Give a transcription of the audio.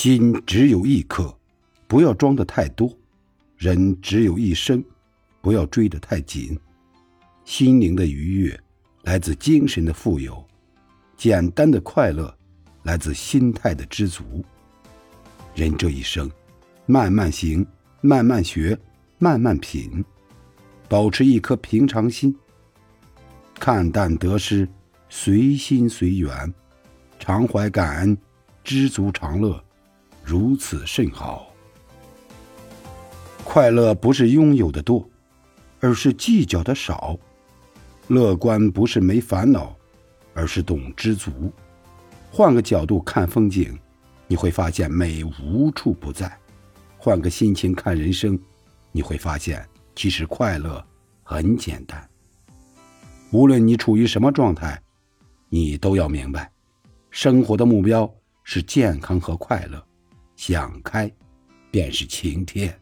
心只有一颗，不要装的太多；人只有一生，不要追得太紧。心灵的愉悦来自精神的富有，简单的快乐来自心态的知足。人这一生，慢慢行，慢慢学，慢慢品，保持一颗平常心，看淡得失，随心随缘，常怀感恩，知足常乐。如此甚好。快乐不是拥有的多，而是计较的少；乐观不是没烦恼，而是懂知足。换个角度看风景，你会发现美无处不在；换个心情看人生，你会发现其实快乐很简单。无论你处于什么状态，你都要明白，生活的目标是健康和快乐。想开，便是晴天。